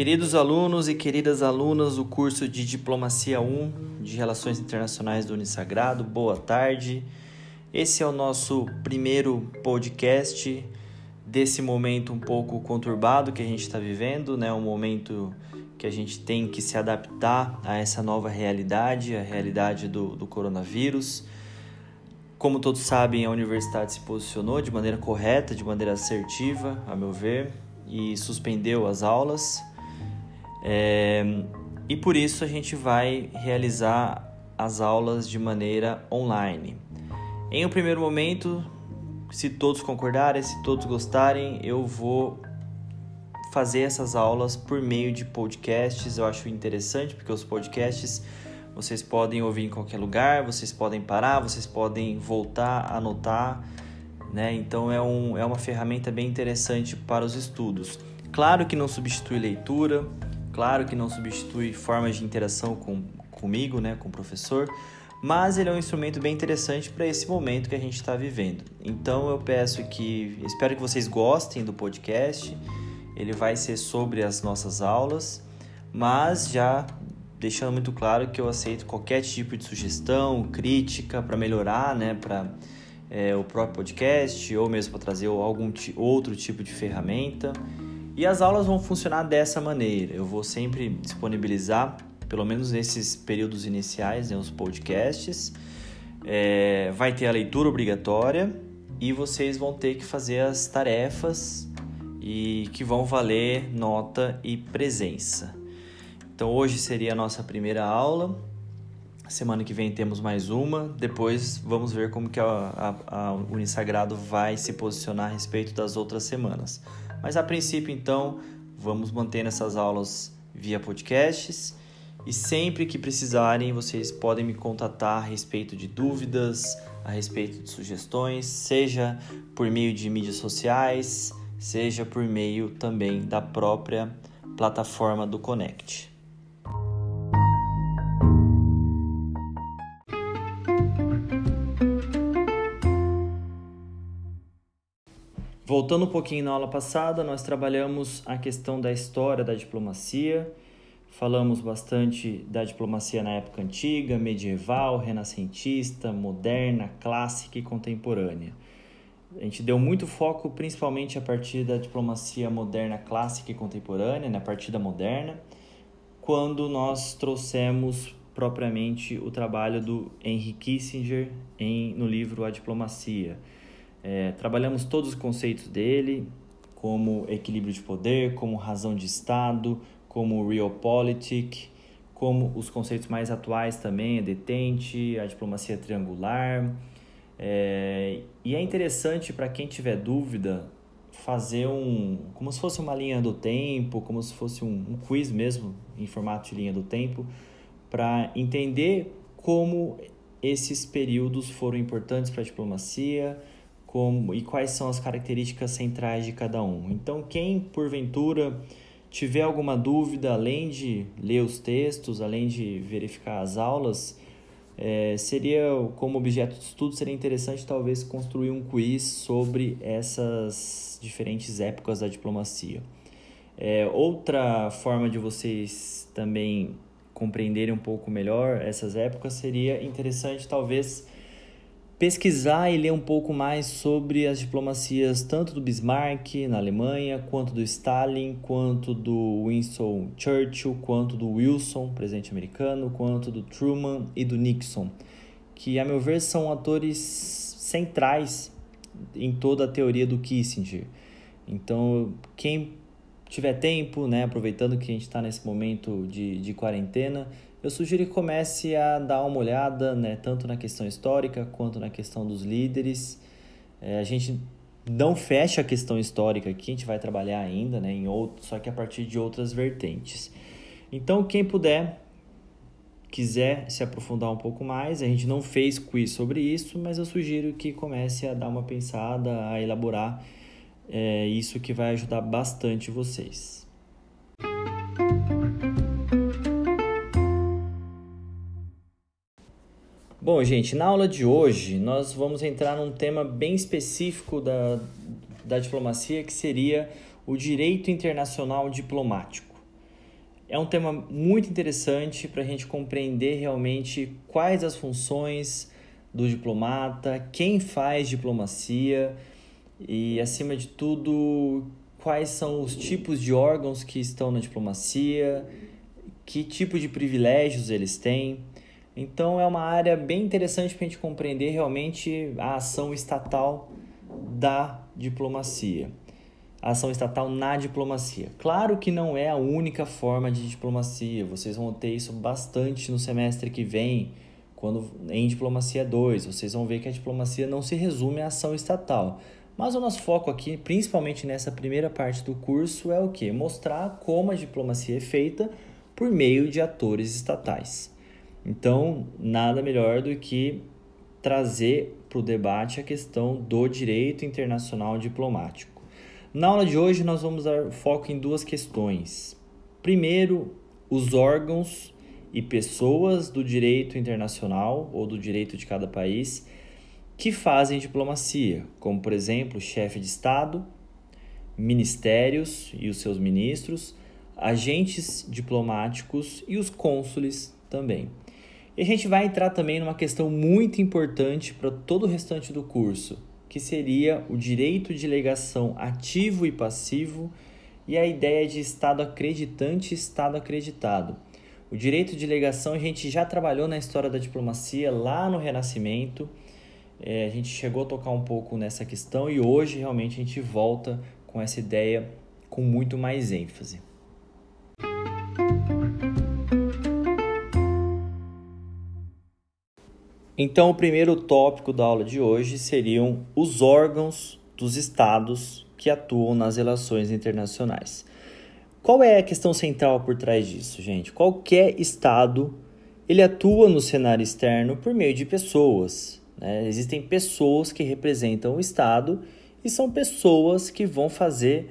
Queridos alunos e queridas alunas do curso de Diplomacia 1 de Relações Internacionais do Unisagrado, boa tarde. Esse é o nosso primeiro podcast desse momento um pouco conturbado que a gente está vivendo, né? Um momento que a gente tem que se adaptar a essa nova realidade, a realidade do, do coronavírus. Como todos sabem, a universidade se posicionou de maneira correta, de maneira assertiva, a meu ver, e suspendeu as aulas. É, e por isso a gente vai realizar as aulas de maneira online. Em um primeiro momento, se todos concordarem, se todos gostarem, eu vou fazer essas aulas por meio de podcasts. Eu acho interessante porque os podcasts vocês podem ouvir em qualquer lugar, vocês podem parar, vocês podem voltar, anotar, né? Então é, um, é uma ferramenta bem interessante para os estudos. Claro que não substitui leitura, claro que não substitui formas de interação com, comigo, né, com o professor, mas ele é um instrumento bem interessante para esse momento que a gente está vivendo. Então eu peço que, espero que vocês gostem do podcast. Ele vai ser sobre as nossas aulas, mas já deixando muito claro que eu aceito qualquer tipo de sugestão, crítica para melhorar, né, para é, o próprio podcast ou mesmo para trazer algum outro tipo de ferramenta. E as aulas vão funcionar dessa maneira. Eu vou sempre disponibilizar pelo menos nesses períodos iniciais, né, os podcasts. É, vai ter a leitura obrigatória e vocês vão ter que fazer as tarefas e que vão valer nota e presença. Então hoje seria a nossa primeira aula. Semana que vem temos mais uma. Depois vamos ver como que a, a, a Unisagrado vai se posicionar a respeito das outras semanas. Mas a princípio, então, vamos manter essas aulas via podcasts e sempre que precisarem, vocês podem me contatar a respeito de dúvidas, a respeito de sugestões, seja por meio de mídias sociais, seja por meio também da própria plataforma do Connect. Voltando um pouquinho na aula passada, nós trabalhamos a questão da história da diplomacia Falamos bastante da diplomacia na época antiga, medieval, renascentista, moderna, clássica e contemporânea. A gente deu muito foco principalmente a partir da diplomacia moderna, clássica e contemporânea, na né, partida moderna, quando nós trouxemos propriamente o trabalho do Henry Kissinger em, no livro A Diplomacia. É, trabalhamos todos os conceitos dele, como equilíbrio de poder, como razão de Estado, como Realpolitik, como os conceitos mais atuais também, a detente, a diplomacia triangular. É, e é interessante para quem tiver dúvida fazer um, como se fosse uma linha do tempo, como se fosse um, um quiz mesmo, em formato de linha do tempo, para entender como esses períodos foram importantes para a diplomacia, como e quais são as características centrais de cada um. Então, quem porventura tiver alguma dúvida, além de ler os textos, além de verificar as aulas, é, seria como objeto de estudo seria interessante talvez construir um quiz sobre essas diferentes épocas da diplomacia. É, outra forma de vocês também compreenderem um pouco melhor essas épocas seria interessante talvez pesquisar e ler um pouco mais sobre as diplomacias tanto do Bismarck na Alemanha, quanto do Stalin, quanto do Winston Churchill, quanto do Wilson, presidente americano, quanto do Truman e do Nixon, que a meu ver são atores centrais em toda a teoria do Kissinger. Então, quem tiver tempo, né, aproveitando que a gente está nesse momento de, de quarentena, eu sugiro que comece a dar uma olhada, né, tanto na questão histórica quanto na questão dos líderes. É, a gente não fecha a questão histórica aqui, a gente vai trabalhar ainda, né, em outro, só que a partir de outras vertentes. Então, quem puder, quiser se aprofundar um pouco mais, a gente não fez quiz sobre isso, mas eu sugiro que comece a dar uma pensada, a elaborar é, isso que vai ajudar bastante vocês. Bom, gente, na aula de hoje nós vamos entrar num tema bem específico da, da diplomacia que seria o direito internacional diplomático. É um tema muito interessante para a gente compreender realmente quais as funções do diplomata, quem faz diplomacia e, acima de tudo, quais são os tipos de órgãos que estão na diplomacia, que tipo de privilégios eles têm. Então, é uma área bem interessante para a gente compreender realmente a ação estatal da diplomacia a ação estatal na diplomacia. Claro que não é a única forma de diplomacia, vocês vão ter isso bastante no semestre que vem, quando em diplomacia 2, vocês vão ver que a diplomacia não se resume à ação estatal. Mas o nosso foco aqui, principalmente nessa primeira parte do curso, é o que? Mostrar como a diplomacia é feita por meio de atores estatais. Então, nada melhor do que trazer para o debate a questão do direito internacional diplomático. Na aula de hoje, nós vamos dar foco em duas questões. Primeiro, os órgãos e pessoas do direito internacional ou do direito de cada país que fazem diplomacia, como, por exemplo, chefe de Estado, ministérios e os seus ministros, agentes diplomáticos e os cônsules também. E a gente vai entrar também numa questão muito importante para todo o restante do curso, que seria o direito de legação ativo e passivo e a ideia de Estado acreditante e Estado acreditado. O direito de legação a gente já trabalhou na história da diplomacia lá no Renascimento. É, a gente chegou a tocar um pouco nessa questão e hoje realmente a gente volta com essa ideia com muito mais ênfase. Então, o primeiro tópico da aula de hoje seriam os órgãos dos estados que atuam nas relações internacionais. Qual é a questão central por trás disso, gente? Qualquer estado ele atua no cenário externo por meio de pessoas. Né? Existem pessoas que representam o estado e são pessoas que vão fazer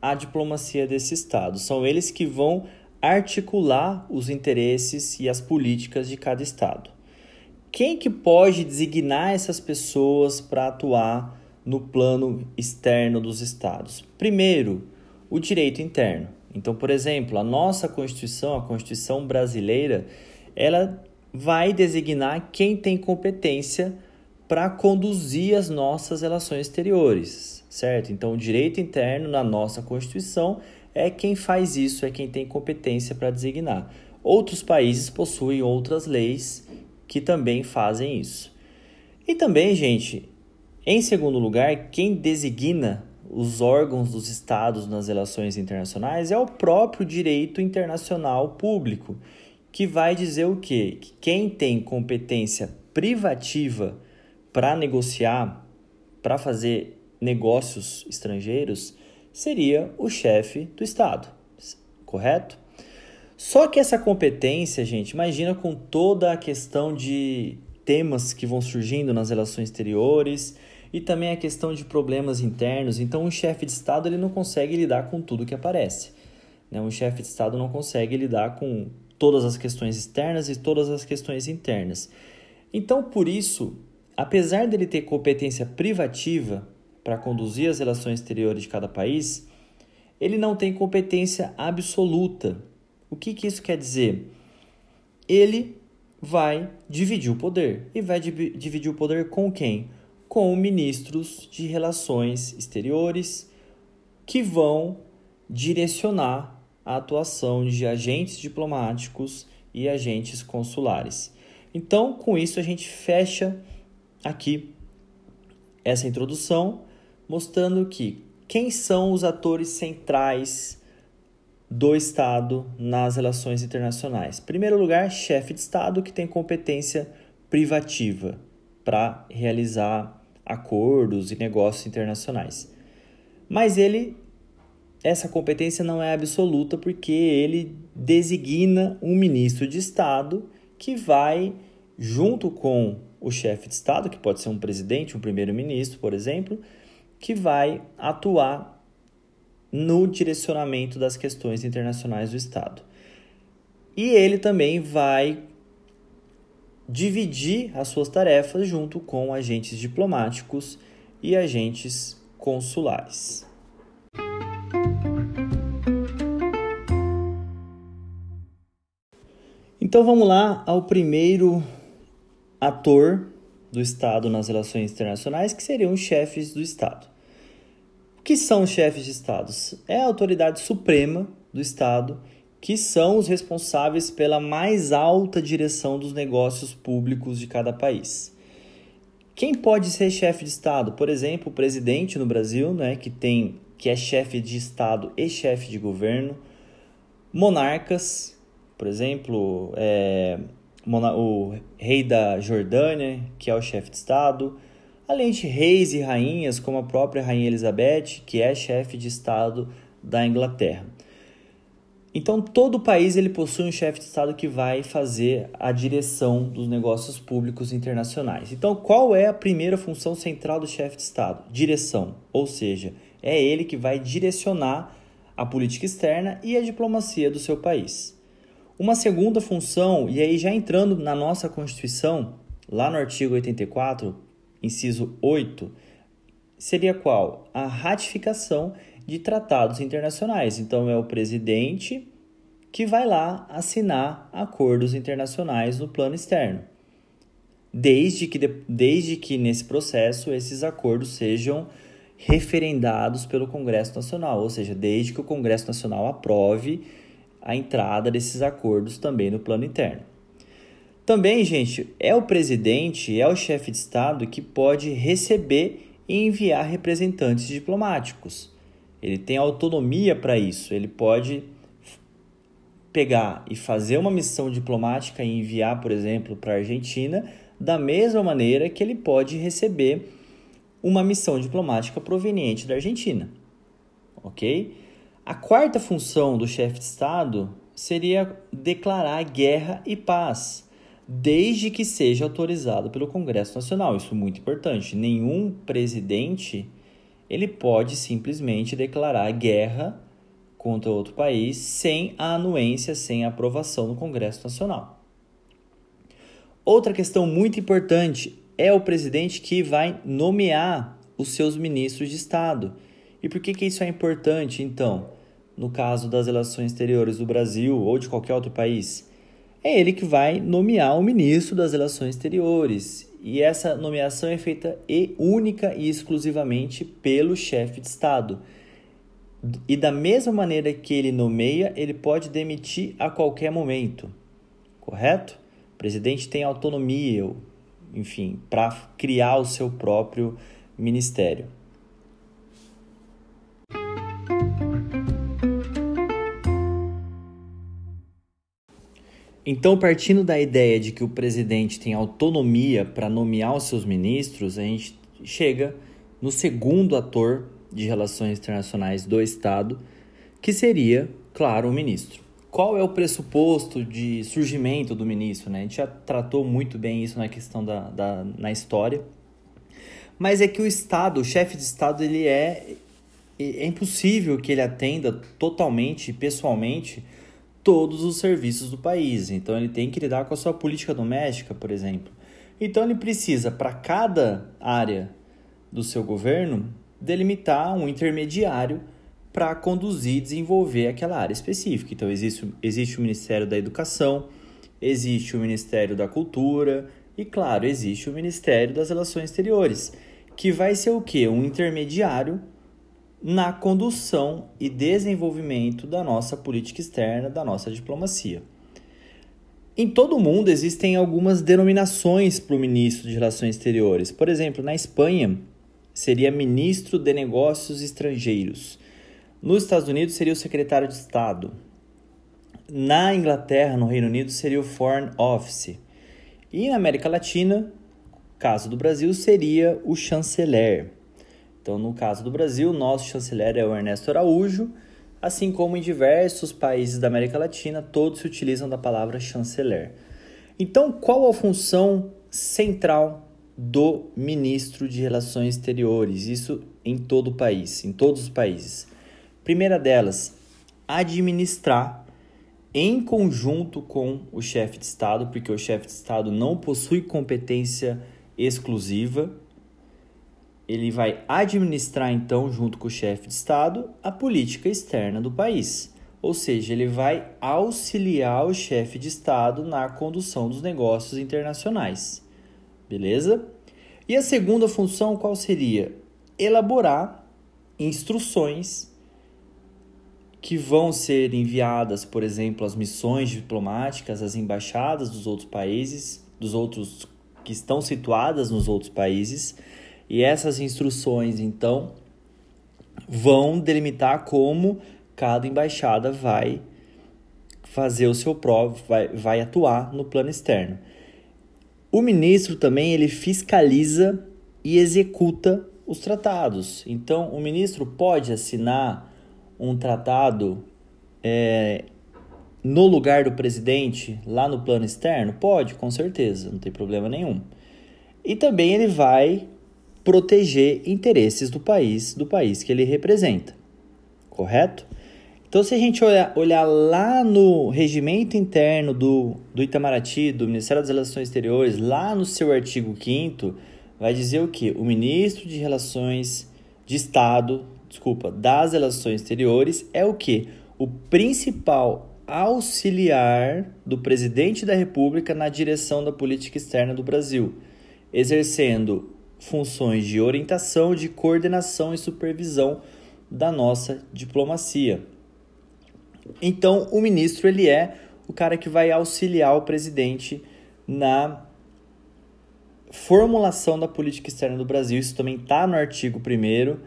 a diplomacia desse estado. São eles que vão articular os interesses e as políticas de cada estado quem que pode designar essas pessoas para atuar no plano externo dos estados? Primeiro, o direito interno. Então, por exemplo, a nossa Constituição, a Constituição brasileira, ela vai designar quem tem competência para conduzir as nossas relações exteriores, certo? Então, o direito interno na nossa Constituição é quem faz isso, é quem tem competência para designar. Outros países possuem outras leis que também fazem isso. E também, gente, em segundo lugar, quem designa os órgãos dos estados nas relações internacionais é o próprio direito internacional público, que vai dizer o quê? Que quem tem competência privativa para negociar, para fazer negócios estrangeiros, seria o chefe do estado, correto? Só que essa competência, gente, imagina com toda a questão de temas que vão surgindo nas relações exteriores e também a questão de problemas internos. Então, um chefe de Estado ele não consegue lidar com tudo que aparece. Né? Um chefe de Estado não consegue lidar com todas as questões externas e todas as questões internas. Então, por isso, apesar dele ter competência privativa para conduzir as relações exteriores de cada país, ele não tem competência absoluta o que, que isso quer dizer? Ele vai dividir o poder. E vai dividir o poder com quem? Com ministros de relações exteriores que vão direcionar a atuação de agentes diplomáticos e agentes consulares. Então, com isso, a gente fecha aqui essa introdução, mostrando que quem são os atores centrais do Estado nas relações internacionais. Primeiro lugar, chefe de Estado que tem competência privativa para realizar acordos e negócios internacionais. Mas ele essa competência não é absoluta porque ele designa um ministro de Estado que vai junto com o chefe de Estado, que pode ser um presidente, um primeiro-ministro, por exemplo, que vai atuar no direcionamento das questões internacionais do Estado. E ele também vai dividir as suas tarefas junto com agentes diplomáticos e agentes consulares. Então vamos lá ao primeiro ator do Estado nas relações internacionais, que seriam os chefes do Estado. Que são os chefes de Estados? É a autoridade suprema do Estado, que são os responsáveis pela mais alta direção dos negócios públicos de cada país. Quem pode ser chefe de Estado? Por exemplo, o presidente no Brasil, né, que tem que é chefe de Estado e chefe de governo. Monarcas, por exemplo, é, o rei da Jordânia, que é o chefe de Estado, além de reis e rainhas, como a própria Rainha Elizabeth, que é chefe de Estado da Inglaterra. Então, todo país ele possui um chefe de Estado que vai fazer a direção dos negócios públicos internacionais. Então, qual é a primeira função central do chefe de Estado? Direção, ou seja, é ele que vai direcionar a política externa e a diplomacia do seu país. Uma segunda função, e aí já entrando na nossa Constituição, lá no artigo 84, inciso 8, seria qual? A ratificação de tratados internacionais. Então é o presidente que vai lá assinar acordos internacionais no plano externo. Desde que, desde que nesse processo esses acordos sejam referendados pelo Congresso Nacional, ou seja, desde que o Congresso Nacional aprove a entrada desses acordos também no plano interno. Também, gente, é o presidente, é o chefe de Estado que pode receber e enviar representantes diplomáticos. Ele tem autonomia para isso, ele pode pegar e fazer uma missão diplomática e enviar, por exemplo, para a Argentina, da mesma maneira que ele pode receber uma missão diplomática proveniente da Argentina. Ok? A quarta função do chefe de Estado seria declarar guerra e paz, desde que seja autorizado pelo Congresso Nacional. Isso é muito importante. Nenhum presidente ele pode simplesmente declarar guerra contra outro país sem a anuência, sem a aprovação do Congresso Nacional. Outra questão muito importante é o presidente que vai nomear os seus ministros de Estado. E por que, que isso é importante, então? no caso das relações exteriores do Brasil ou de qualquer outro país, é ele que vai nomear o ministro das relações exteriores. E essa nomeação é feita e única e exclusivamente pelo chefe de Estado. E da mesma maneira que ele nomeia, ele pode demitir a qualquer momento. Correto? O presidente tem autonomia, enfim, para criar o seu próprio ministério. Então, partindo da ideia de que o presidente tem autonomia para nomear os seus ministros, a gente chega no segundo ator de relações internacionais do Estado, que seria, claro, o ministro. Qual é o pressuposto de surgimento do ministro? Né? A gente já tratou muito bem isso na questão da, da na história, mas é que o Estado, o chefe de Estado, ele é é impossível que ele atenda totalmente, pessoalmente, todos os serviços do país. Então ele tem que lidar com a sua política doméstica, por exemplo. Então ele precisa, para cada área do seu governo, delimitar um intermediário para conduzir e desenvolver aquela área específica. Então existe, existe o Ministério da Educação, existe o Ministério da Cultura e, claro, existe o Ministério das Relações Exteriores, que vai ser o quê? Um intermediário na condução e desenvolvimento da nossa política externa, da nossa diplomacia. Em todo o mundo existem algumas denominações para o ministro de Relações Exteriores. Por exemplo, na Espanha seria ministro de Negócios Estrangeiros. Nos Estados Unidos seria o secretário de Estado. Na Inglaterra, no Reino Unido, seria o Foreign Office. E na América Latina, caso do Brasil, seria o chanceler. Então, no caso do Brasil, nosso chanceler é o Ernesto Araújo, assim como em diversos países da América Latina, todos se utilizam da palavra chanceler. Então, qual a função central do ministro de Relações Exteriores? Isso em todo o país, em todos os países. Primeira delas, administrar em conjunto com o chefe de Estado, porque o chefe de Estado não possui competência exclusiva, ele vai administrar então, junto com o chefe de Estado, a política externa do país. ou seja, ele vai auxiliar o chefe de Estado na condução dos negócios internacionais. Beleza? E a segunda função qual seria? Elaborar instruções que vão ser enviadas, por exemplo, às missões diplomáticas, às embaixadas dos outros países, dos outros que estão situadas nos outros países, e essas instruções, então, vão delimitar como cada embaixada vai fazer o seu próprio, vai, vai atuar no plano externo. O ministro também ele fiscaliza e executa os tratados. Então, o ministro pode assinar um tratado é, no lugar do presidente lá no plano externo? Pode, com certeza, não tem problema nenhum. E também ele vai proteger interesses do país, do país que ele representa. Correto? Então, se a gente olhar, olhar lá no regimento interno do, do Itamaraty, do Ministério das Relações Exteriores, lá no seu artigo 5 vai dizer o que? O ministro de Relações de Estado, desculpa, das Relações Exteriores é o que? O principal auxiliar do presidente da República na direção da política externa do Brasil, exercendo funções de orientação, de coordenação e supervisão da nossa diplomacia. Então, o ministro ele é o cara que vai auxiliar o presidente na formulação da política externa do Brasil. Isso também está no artigo 1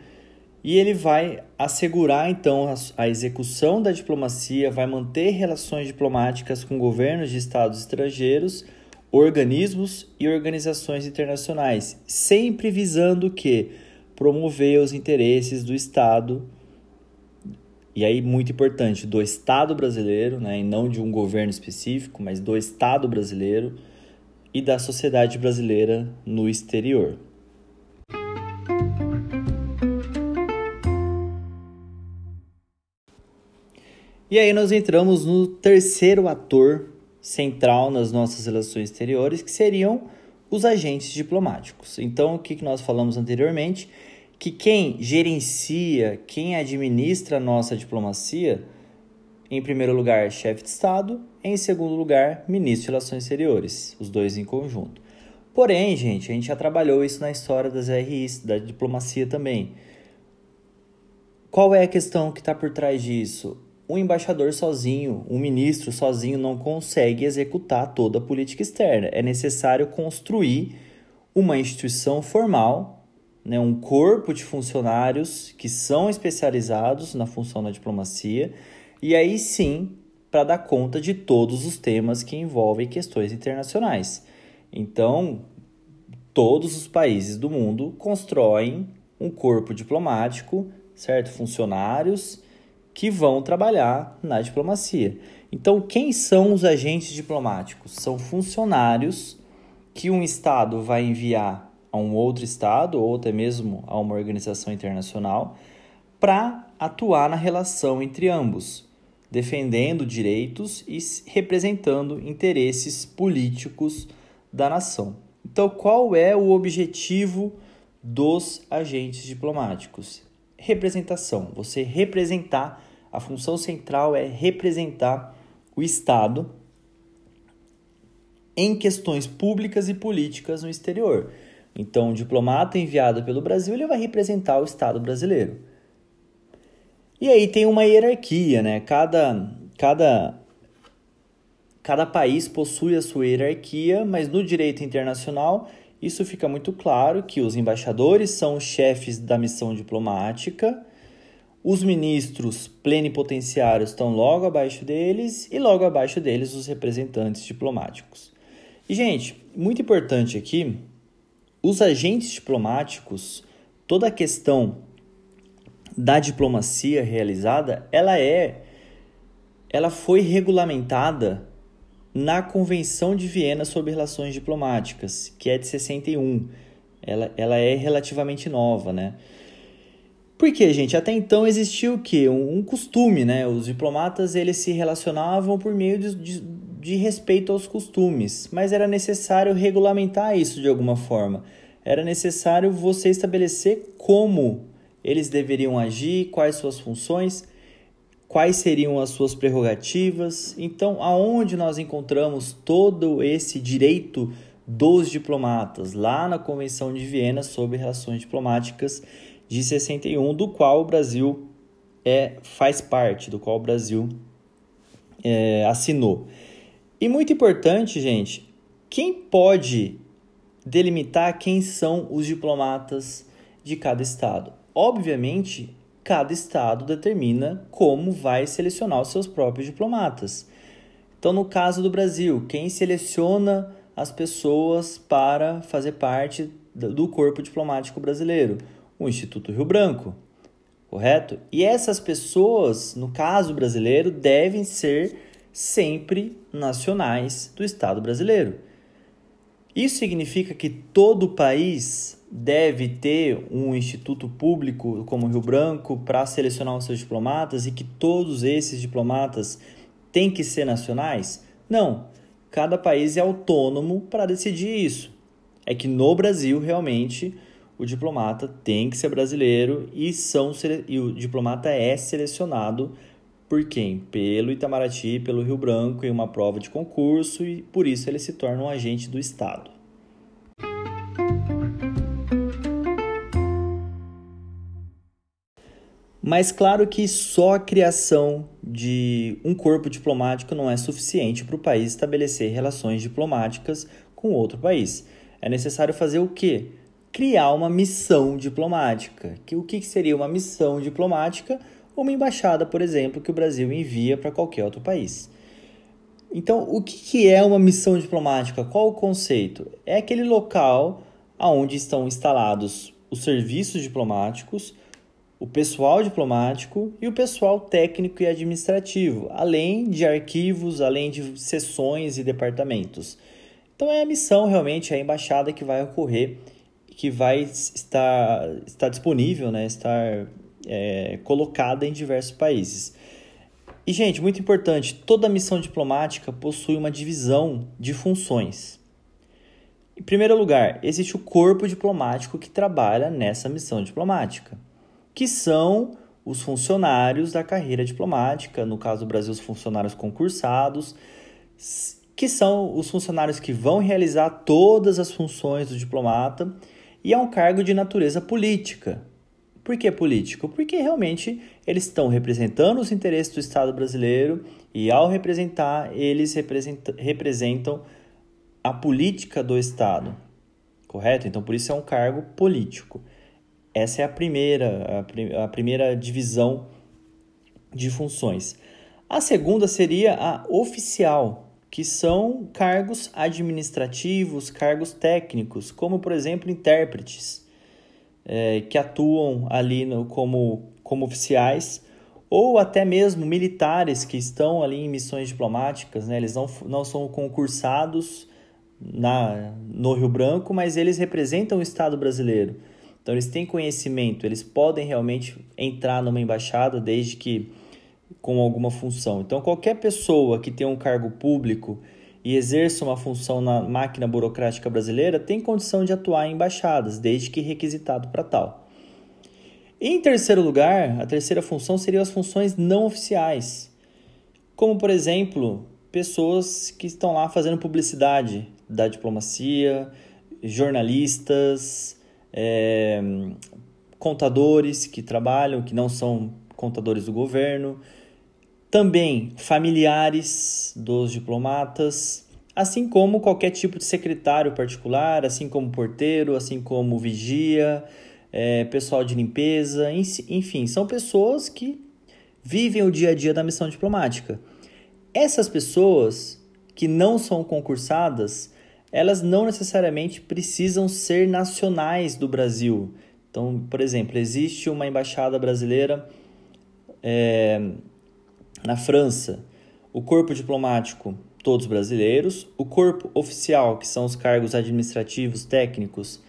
e ele vai assegurar então a, execução da diplomacia, vai manter relações diplomáticas com governos de estados estrangeiros, organismos e organizações internacionais, sempre visando que promover os interesses do Estado e aí, muito importante, do Estado brasileiro, né, e não de um governo específico, mas do Estado brasileiro e da sociedade brasileira no exterior. E aí nós entramos no terceiro ator central nas nossas relações exteriores, que seriam os agentes diplomáticos. Então, o que nós falamos anteriormente que quem gerencia, quem administra a nossa diplomacia, em primeiro lugar, chefe de Estado, em segundo lugar, ministro de Relações Exteriores, os dois em conjunto. Porém, gente, a gente já trabalhou isso na história das RIs, da diplomacia também. Qual é a questão que está por trás disso? O embaixador sozinho, o ministro sozinho não consegue executar toda a política externa. É necessário construir uma instituição formal né, um corpo de funcionários que são especializados na função da diplomacia, e aí sim para dar conta de todos os temas que envolvem questões internacionais. Então, todos os países do mundo constroem um corpo diplomático, certo? Funcionários que vão trabalhar na diplomacia. Então, quem são os agentes diplomáticos? São funcionários que um Estado vai enviar a um outro Estado ou até mesmo a uma organização internacional para atuar na relação entre ambos, defendendo direitos e representando interesses políticos da nação. Então, qual é o objetivo dos agentes diplomáticos? Representação. Você representar, a função central é representar o Estado em questões públicas e políticas no exterior. Então, o diplomata enviado pelo Brasil ele vai representar o Estado brasileiro. E aí tem uma hierarquia, né? Cada, cada, cada país possui a sua hierarquia, mas no direito internacional isso fica muito claro que os embaixadores são os chefes da missão diplomática, os ministros plenipotenciários estão logo abaixo deles e logo abaixo deles os representantes diplomáticos. E, gente, muito importante aqui os agentes diplomáticos, toda a questão da diplomacia realizada, ela é ela foi regulamentada na Convenção de Viena sobre Relações Diplomáticas, que é de 61. Ela, ela é relativamente nova, né? Porque, gente, até então existia o quê? Um, um costume, né? Os diplomatas, eles se relacionavam por meio de, de, de respeito aos costumes, mas era necessário regulamentar isso de alguma forma. Era necessário você estabelecer como eles deveriam agir, quais suas funções. quais seriam as suas prerrogativas. Então, aonde nós encontramos todo esse direito dos diplomatas? Lá na Convenção de Viena sobre Relações Diplomáticas de 61, do qual o Brasil é, faz parte, do qual o Brasil é, assinou. E muito importante, gente, quem pode delimitar quem são os diplomatas de cada estado? Obviamente, cada estado determina como vai selecionar os seus próprios diplomatas. Então, no caso do Brasil, quem seleciona as pessoas para fazer parte do corpo diplomático brasileiro? O Instituto Rio Branco, correto? E essas pessoas, no caso brasileiro, devem ser sempre nacionais do Estado brasileiro. Isso significa que todo país deve ter um instituto público como o Rio Branco para selecionar os seus diplomatas e que todos esses diplomatas têm que ser nacionais? Não. Cada país é autônomo para decidir isso. É que no Brasil, realmente, o diplomata tem que ser brasileiro e, são, e o diplomata é selecionado por quem? Pelo Itamaraty, pelo Rio Branco, em uma prova de concurso e por isso ele se torna um agente do Estado. Mas claro que só a criação de um corpo diplomático não é suficiente para o país estabelecer relações diplomáticas com outro país. É necessário fazer o quê? Criar uma missão diplomática. O que seria uma missão diplomática? uma embaixada, por exemplo, que o Brasil envia para qualquer outro país. Então, o que é uma missão diplomática? Qual o conceito? É aquele local onde estão instalados os serviços diplomáticos, o pessoal diplomático e o pessoal técnico e administrativo, além de arquivos, além de sessões e departamentos. Então é a missão realmente, é a embaixada que vai ocorrer, que vai estar, estar disponível, né, estar é, colocada em diversos países. E, gente, muito importante: toda missão diplomática possui uma divisão de funções. Em primeiro lugar, existe o corpo diplomático que trabalha nessa missão diplomática, que são os funcionários da carreira diplomática, no caso do Brasil, os funcionários concursados, que são os funcionários que vão realizar todas as funções do diplomata, e é um cargo de natureza política, por que político? Porque realmente eles estão representando os interesses do Estado brasileiro e, ao representar, eles representa, representam a política do Estado, correto? Então, por isso é um cargo político. Essa é a primeira, a primeira divisão de funções. A segunda seria a oficial, que são cargos administrativos, cargos técnicos, como, por exemplo, intérpretes é, que atuam ali no, como, como oficiais ou até mesmo militares que estão ali em missões diplomáticas, né? eles não, não são concursados na, no Rio Branco, mas eles representam o Estado brasileiro. Então eles têm conhecimento, eles podem realmente entrar numa embaixada desde que com alguma função. Então qualquer pessoa que tem um cargo público e exerça uma função na máquina burocrática brasileira tem condição de atuar em embaixadas, desde que requisitado para tal. Em terceiro lugar, a terceira função seria as funções não oficiais, como por exemplo, pessoas que estão lá fazendo publicidade da diplomacia, jornalistas, é, contadores que trabalham, que não são contadores do governo, também familiares dos diplomatas, assim como qualquer tipo de secretário particular, assim como porteiro, assim como vigia, é, pessoal de limpeza, enfim, são pessoas que vivem o dia a dia da missão diplomática. Essas pessoas que não são concursadas, elas não necessariamente precisam ser nacionais do Brasil. Então, por exemplo, existe uma embaixada brasileira é, na França, o corpo diplomático, todos brasileiros, o corpo oficial, que são os cargos administrativos, técnicos,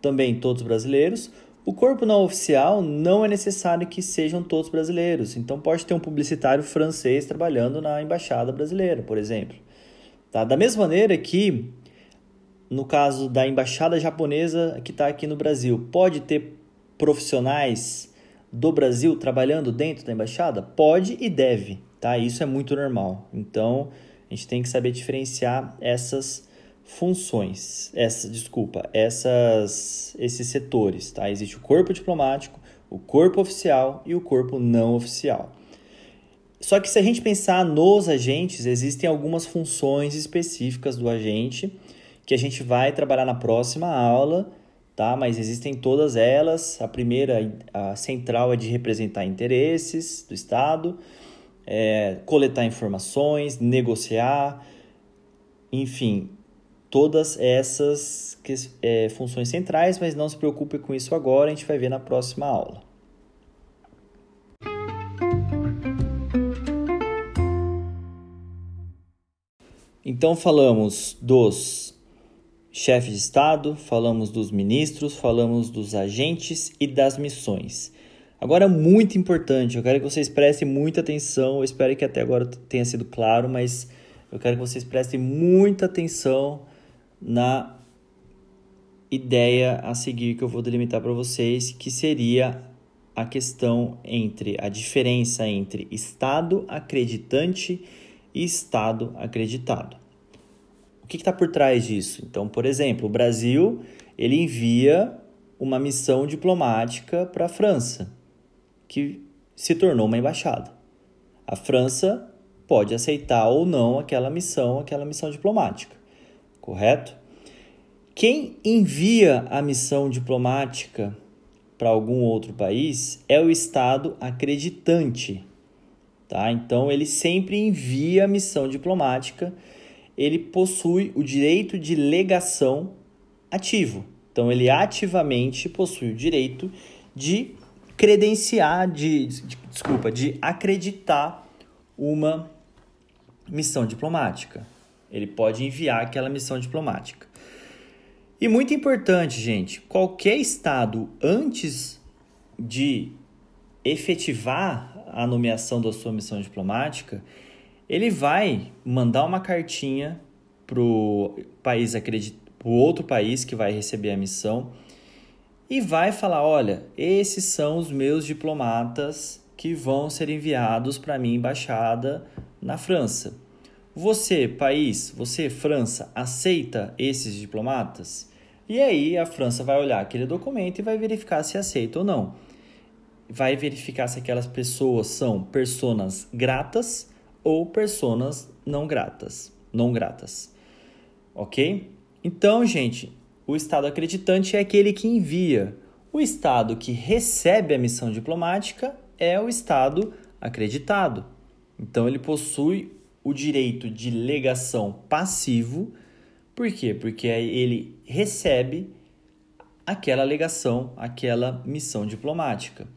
também todos brasileiros. O corpo não oficial não é necessário que sejam todos brasileiros. Então pode ter um publicitário francês trabalhando na embaixada brasileira, por exemplo. Tá? Da mesma maneira que no caso da embaixada japonesa que está aqui no Brasil, pode ter profissionais do Brasil trabalhando dentro da embaixada? Pode e deve, tá? Isso é muito normal. Então, a gente tem que saber diferenciar essas funções, essa, desculpa, essas, esses setores, tá? Existe o corpo diplomático, o corpo oficial e o corpo não oficial. Só que se a gente pensar nos agentes, existem algumas funções específicas do agente que a gente vai trabalhar na próxima aula, tá? Mas existem todas elas. A primeira, a central, é de representar interesses do Estado, é, coletar informações, negociar, enfim, todas essas que, é, funções centrais, mas não se preocupe com isso agora, a gente vai ver na próxima aula. Então falamos dos chefes de Estado, falamos dos ministros, falamos dos agentes e das missões. Agora, muito importante, eu quero que vocês prestem muita atenção. Eu espero que até agora tenha sido claro, mas eu quero que vocês prestem muita atenção na ideia a seguir que eu vou delimitar para vocês, que seria a questão entre a diferença entre Estado acreditante e Estado acreditado. O que está por trás disso? Então, por exemplo, o Brasil ele envia uma missão diplomática para a França, que se tornou uma embaixada. A França pode aceitar ou não aquela missão, aquela missão diplomática, correto? Quem envia a missão diplomática para algum outro país é o Estado acreditante, Tá? Então, ele sempre envia a missão diplomática, ele possui o direito de legação ativo. Então, ele ativamente possui o direito de credenciar, de, de desculpa, de acreditar uma missão diplomática. Ele pode enviar aquela missão diplomática. E muito importante, gente, qualquer estado antes de efetivar a nomeação da sua missão diplomática, ele vai mandar uma cartinha para o país para o outro país que vai receber a missão e vai falar, olha, esses são os meus diplomatas que vão ser enviados para minha embaixada na França. Você, país, você, França, aceita esses diplomatas? E aí a França vai olhar aquele documento e vai verificar se aceita ou não vai verificar se aquelas pessoas são personas gratas ou personas não gratas, não gratas. OK? Então, gente, o estado acreditante é aquele que envia. O estado que recebe a missão diplomática é o estado acreditado. Então, ele possui o direito de legação passivo. Por quê? Porque ele recebe aquela legação, aquela missão diplomática.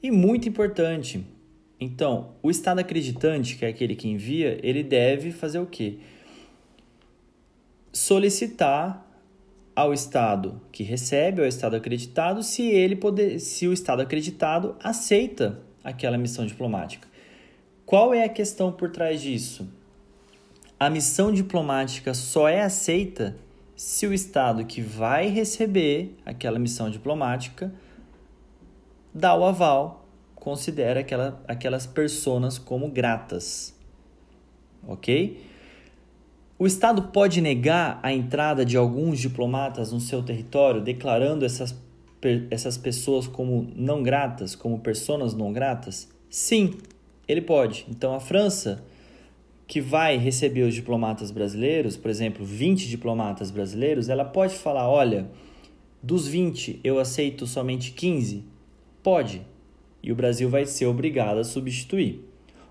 E muito importante, então, o Estado acreditante, que é aquele que envia, ele deve fazer o quê? Solicitar ao Estado que recebe, ao Estado acreditado, se ele poder, se o Estado acreditado aceita aquela missão diplomática. Qual é a questão por trás disso? A missão diplomática só é aceita se o Estado que vai receber aquela missão diplomática dá o aval, considera aquela, aquelas pessoas como gratas. Ok? O Estado pode negar a entrada de alguns diplomatas no seu território, declarando essas, essas pessoas como não gratas, como pessoas não gratas? Sim, ele pode. Então a França, que vai receber os diplomatas brasileiros, por exemplo, 20 diplomatas brasileiros, ela pode falar: olha, dos 20 eu aceito somente 15 Pode. E o Brasil vai ser obrigado a substituir.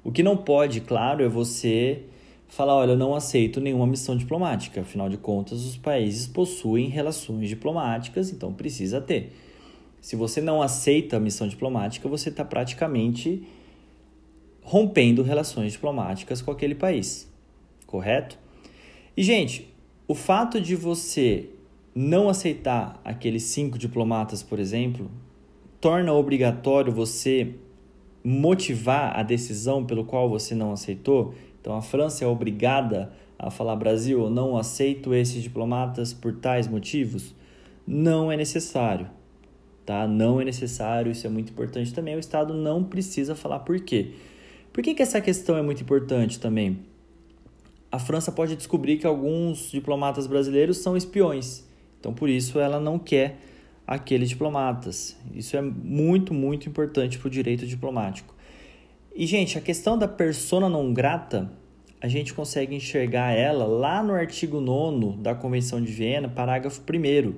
O que não pode, claro, é você falar: olha, eu não aceito nenhuma missão diplomática. Afinal de contas, os países possuem relações diplomáticas, então precisa ter. Se você não aceita a missão diplomática, você está praticamente rompendo relações diplomáticas com aquele país, correto? E, gente, o fato de você não aceitar aqueles cinco diplomatas, por exemplo, torna obrigatório você motivar a decisão pelo qual você não aceitou. Então a França é obrigada a falar Brasil, eu não aceito esses diplomatas por tais motivos. Não é necessário. tá? Não é necessário, isso é muito importante também. O Estado não precisa falar por quê. Por que, que essa questão é muito importante também? A França pode descobrir que alguns diplomatas brasileiros são espiões, então por isso ela não quer aqueles diplomatas. Isso é muito, muito importante para o direito diplomático. E, gente, a questão da persona não grata, a gente consegue enxergar ela lá no artigo 9 da Convenção de Viena, parágrafo 1,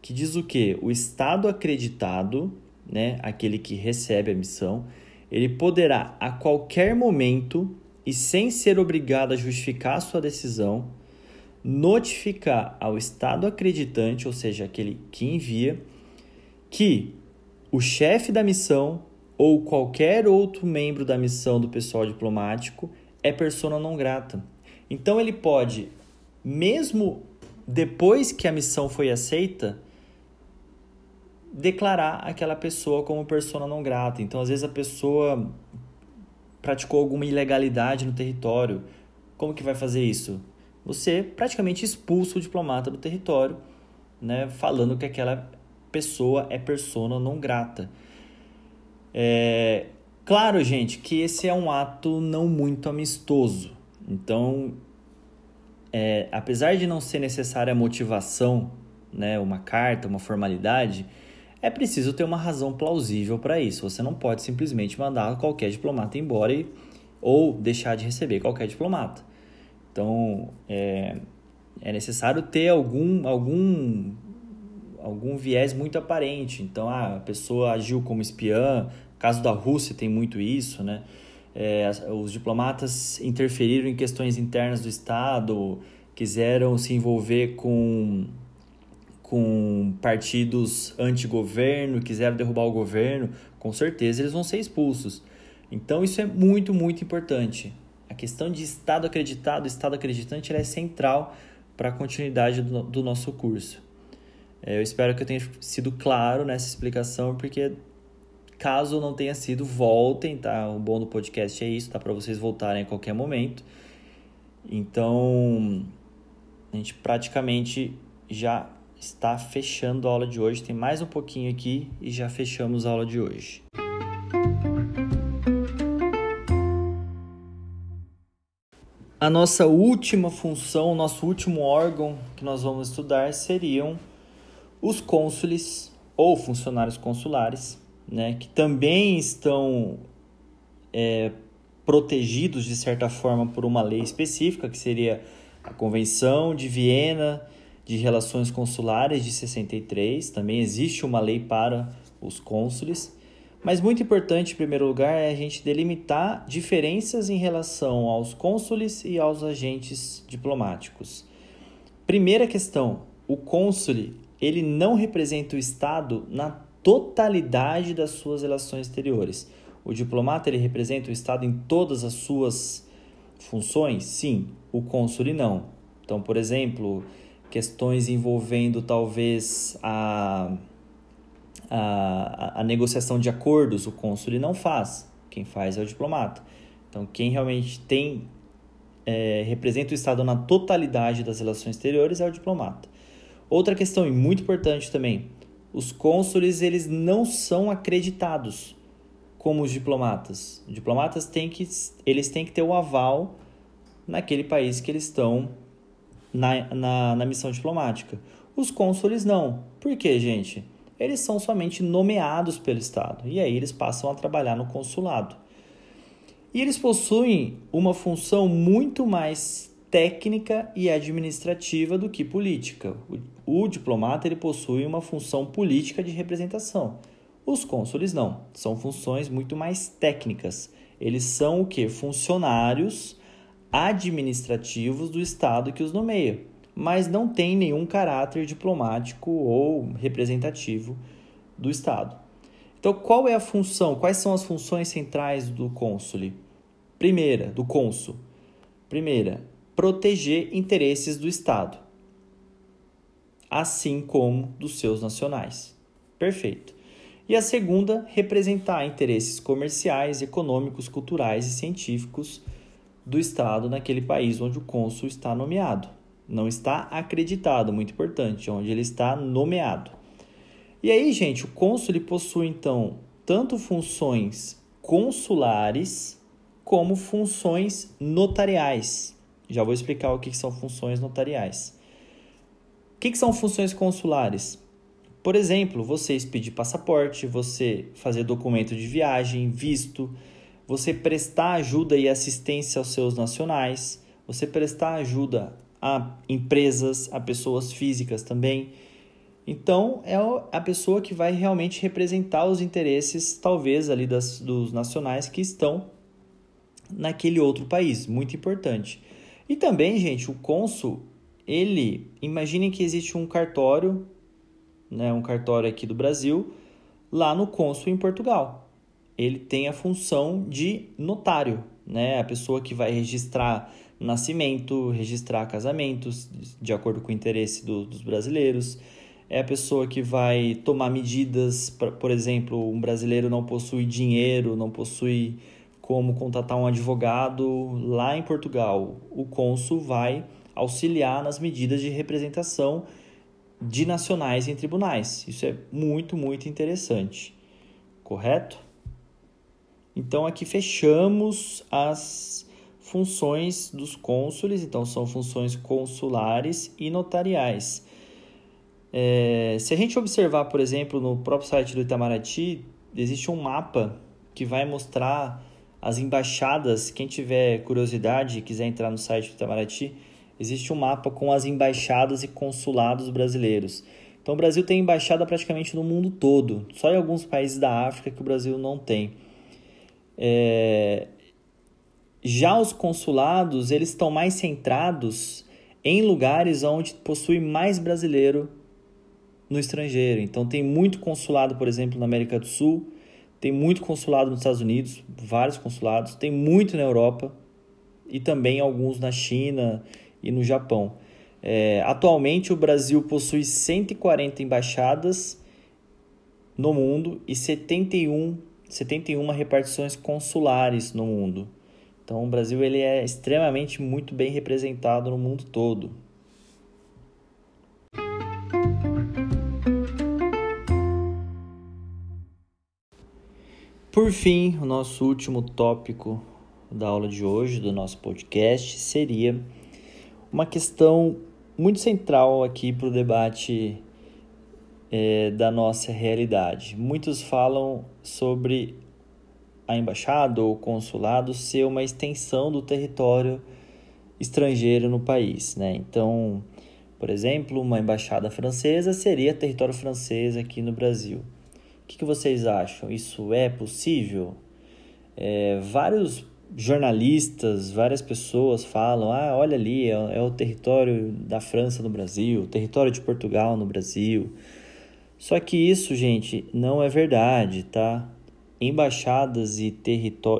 que diz o quê? O Estado acreditado, né, aquele que recebe a missão, ele poderá a qualquer momento e sem ser obrigado a justificar sua decisão, notificar ao Estado acreditante, ou seja, aquele que envia, que o chefe da missão ou qualquer outro membro da missão do pessoal diplomático é persona não grata. Então ele pode, mesmo depois que a missão foi aceita, declarar aquela pessoa como persona não grata. Então, às vezes a pessoa praticou alguma ilegalidade no território. Como que vai fazer isso? Você praticamente expulsa o diplomata do território, né, falando que aquela pessoa é persona não grata. É, claro, gente, que esse é um ato não muito amistoso. Então, é, apesar de não ser necessária a motivação, né, uma carta, uma formalidade, é preciso ter uma razão plausível para isso. Você não pode simplesmente mandar qualquer diplomata embora e, ou deixar de receber qualquer diplomata. Então, é, é necessário ter algum, algum, algum viés muito aparente. Então, ah, a pessoa agiu como espiã. Caso da Rússia tem muito isso, né? É, os diplomatas interferiram em questões internas do Estado, quiseram se envolver com com partidos anti-governo, quiseram derrubar o governo, com certeza eles vão ser expulsos. Então isso é muito, muito importante. A questão de Estado acreditado, Estado acreditante, é central para a continuidade do, do, nosso curso. É, eu espero que eu tenha sido claro nessa explicação, porque caso não tenha sido, voltem, tá? O bom do podcast é isso, tá? Para vocês voltarem a qualquer momento. Então, a gente praticamente já está fechando a aula de hoje. Tem mais um pouquinho aqui e já fechamos a aula de hoje. A nossa última função, nosso último órgão que nós vamos estudar seriam os cônsules ou funcionários consulares, né, que também estão é, protegidos de certa forma por uma lei específica, que seria a Convenção de Viena de Relações Consulares de 63, também existe uma lei para os cônsules. Mas muito importante, em primeiro lugar, é a gente delimitar diferenças em relação aos cônsules e aos agentes diplomáticos. Primeira questão, o cônsule, ele não representa o Estado na totalidade das suas relações exteriores. O diplomata, ele representa o Estado em todas as suas funções? Sim, o cônsule não. Então, por exemplo, questões envolvendo talvez a, a, a negociação de acordos, o cônsul não faz, quem faz é o diplomata. Então, quem realmente tem é, representa o Estado na totalidade das relações exteriores é o diplomata. Outra questão e muito importante também, os cônsules eles não são acreditados como os diplomatas. Os diplomatas têm que, eles têm que ter o aval naquele país que eles estão na, na, na missão diplomática. Os cônsules não. Por quê, gente? Eles são somente nomeados pelo Estado e aí eles passam a trabalhar no consulado. E eles possuem uma função muito mais técnica e administrativa do que política. O, o diplomata ele possui uma função política de representação. Os cônsules não, são funções muito mais técnicas. Eles são o que? Funcionários administrativos do Estado que os nomeia, mas não tem nenhum caráter diplomático ou representativo do Estado. Então, qual é a função? Quais são as funções centrais do cônsule? Primeira, do cônsul. Primeira, proteger interesses do Estado, assim como dos seus nacionais. Perfeito. E a segunda, representar interesses comerciais, econômicos, culturais e científicos do Estado naquele país onde o cônsul está nomeado. Não está acreditado, muito importante, onde ele está nomeado. E aí, gente, o cônsul possui então tanto funções consulares como funções notariais. Já vou explicar o que são funções notariais. O que são funções consulares? Por exemplo, você expedir passaporte, você fazer documento de viagem, visto, você prestar ajuda e assistência aos seus nacionais, você prestar ajuda a empresas, a pessoas físicas também. Então, é a pessoa que vai realmente representar os interesses, talvez, ali das, dos nacionais que estão naquele outro país. Muito importante. E também, gente, o cônsul, ele, imaginem que existe um cartório né, um cartório aqui do Brasil, lá no cônsul em Portugal. Ele tem a função de notário, né, a pessoa que vai registrar nascimento, registrar casamentos, de acordo com o interesse do, dos brasileiros. É a pessoa que vai tomar medidas, pra, por exemplo, um brasileiro não possui dinheiro, não possui como contatar um advogado lá em Portugal. O cônsul vai auxiliar nas medidas de representação de nacionais em tribunais. Isso é muito, muito interessante. Correto? Então aqui fechamos as funções dos cônsules, então são funções consulares e notariais. É, se a gente observar, por exemplo, no próprio site do Itamaraty, existe um mapa que vai mostrar as embaixadas. Quem tiver curiosidade e quiser entrar no site do Itamaraty, existe um mapa com as embaixadas e consulados brasileiros. Então o Brasil tem embaixada praticamente no mundo todo, só em alguns países da África que o Brasil não tem. É... Já os consulados, eles estão mais centrados em lugares onde possui mais brasileiro no estrangeiro. Então tem muito consulado, por exemplo, na América do Sul, tem muito consulado nos Estados Unidos, vários consulados, tem muito na Europa e também alguns na China e no Japão. É, atualmente, o Brasil possui 140 embaixadas no mundo e 71, 71 repartições consulares no mundo. Então, o Brasil ele é extremamente muito bem representado no mundo todo. Por fim, o nosso último tópico da aula de hoje, do nosso podcast, seria uma questão muito central aqui para o debate é, da nossa realidade. Muitos falam sobre a embaixada ou consulado ser uma extensão do território estrangeiro no país, né? Então, por exemplo, uma embaixada francesa seria território francês aqui no Brasil. O que, que vocês acham? Isso é possível? É, vários jornalistas, várias pessoas falam: ah, olha ali, é, é, o território da França no Brasil, o território de Portugal no Brasil. Só que isso, gente, não é verdade, tá? Embaixadas e,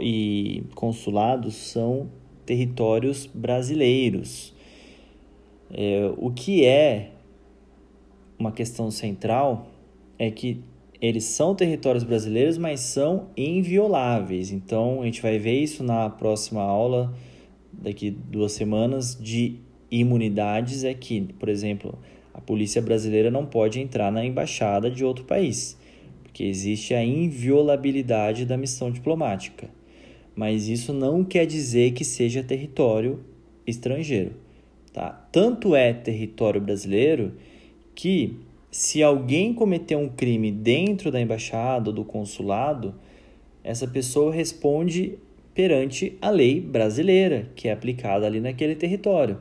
e consulados são territórios brasileiros. É, o que é uma questão central é que eles são territórios brasileiros, mas são invioláveis. Então, a gente vai ver isso na próxima aula, daqui duas semanas, de imunidades. É que, por exemplo, a polícia brasileira não pode entrar na embaixada de outro país, porque existe a inviolabilidade da missão diplomática. Mas isso não quer dizer que seja território estrangeiro. Tá? Tanto é território brasileiro que se alguém cometeu um crime dentro da embaixada ou do consulado, essa pessoa responde perante a lei brasileira, que é aplicada ali naquele território.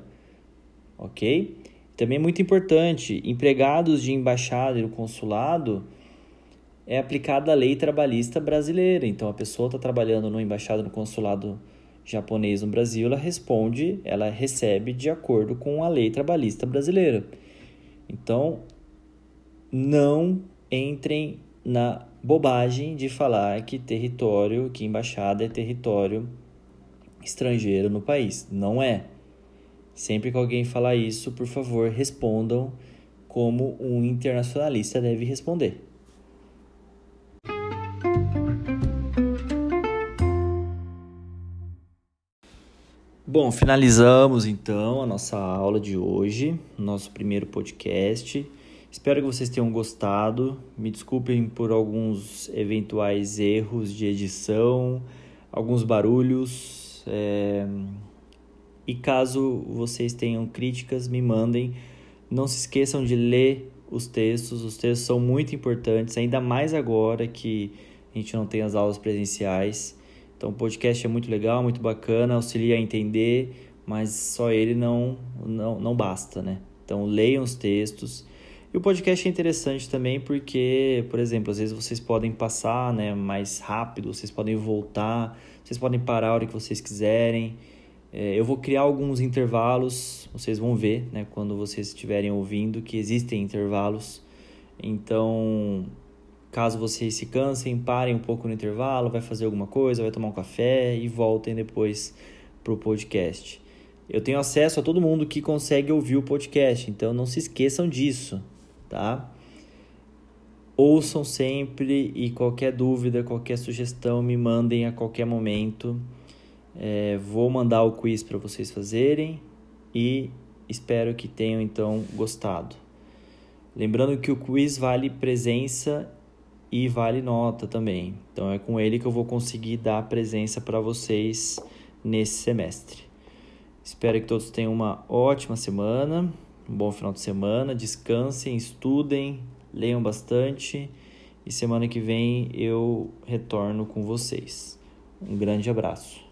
Ok? Também é muito importante, empregados de embaixada e do consulado é aplicada a lei trabalhista brasileira. Então, a pessoa está trabalhando no embaixada no consulado japonês no Brasil, ela responde, ela recebe de acordo com a lei trabalhista brasileira. Então, não entrem na bobagem de falar que território, que embaixada é território estrangeiro no país. Não é. Sempre que alguém falar isso, por favor, respondam como um internacionalista deve responder. Bom, finalizamos então a nossa aula de hoje, nosso primeiro podcast. Espero que vocês tenham gostado. Me desculpem por alguns eventuais erros de edição, alguns barulhos. É... E caso vocês tenham críticas, me mandem. Não se esqueçam de ler os textos. Os textos são muito importantes, ainda mais agora que a gente não tem as aulas presenciais. Então, o podcast é muito legal, muito bacana, auxilia a entender, mas só ele não, não, não basta, né? Então, leiam os textos. E o podcast é interessante também porque, por exemplo, às vezes vocês podem passar né, mais rápido, vocês podem voltar, vocês podem parar a hora que vocês quiserem. É, eu vou criar alguns intervalos, vocês vão ver né, quando vocês estiverem ouvindo que existem intervalos. Então, Caso vocês se cansem, parem um pouco no intervalo, vai fazer alguma coisa, vai tomar um café e voltem depois para o podcast. Eu tenho acesso a todo mundo que consegue ouvir o podcast, então não se esqueçam disso, tá? Ouçam sempre e qualquer dúvida, qualquer sugestão, me mandem a qualquer momento. É, vou mandar o quiz para vocês fazerem e espero que tenham então gostado. Lembrando que o quiz vale presença e vale nota também. Então é com ele que eu vou conseguir dar presença para vocês nesse semestre. Espero que todos tenham uma ótima semana, um bom final de semana, descansem, estudem, leiam bastante e semana que vem eu retorno com vocês. Um grande abraço.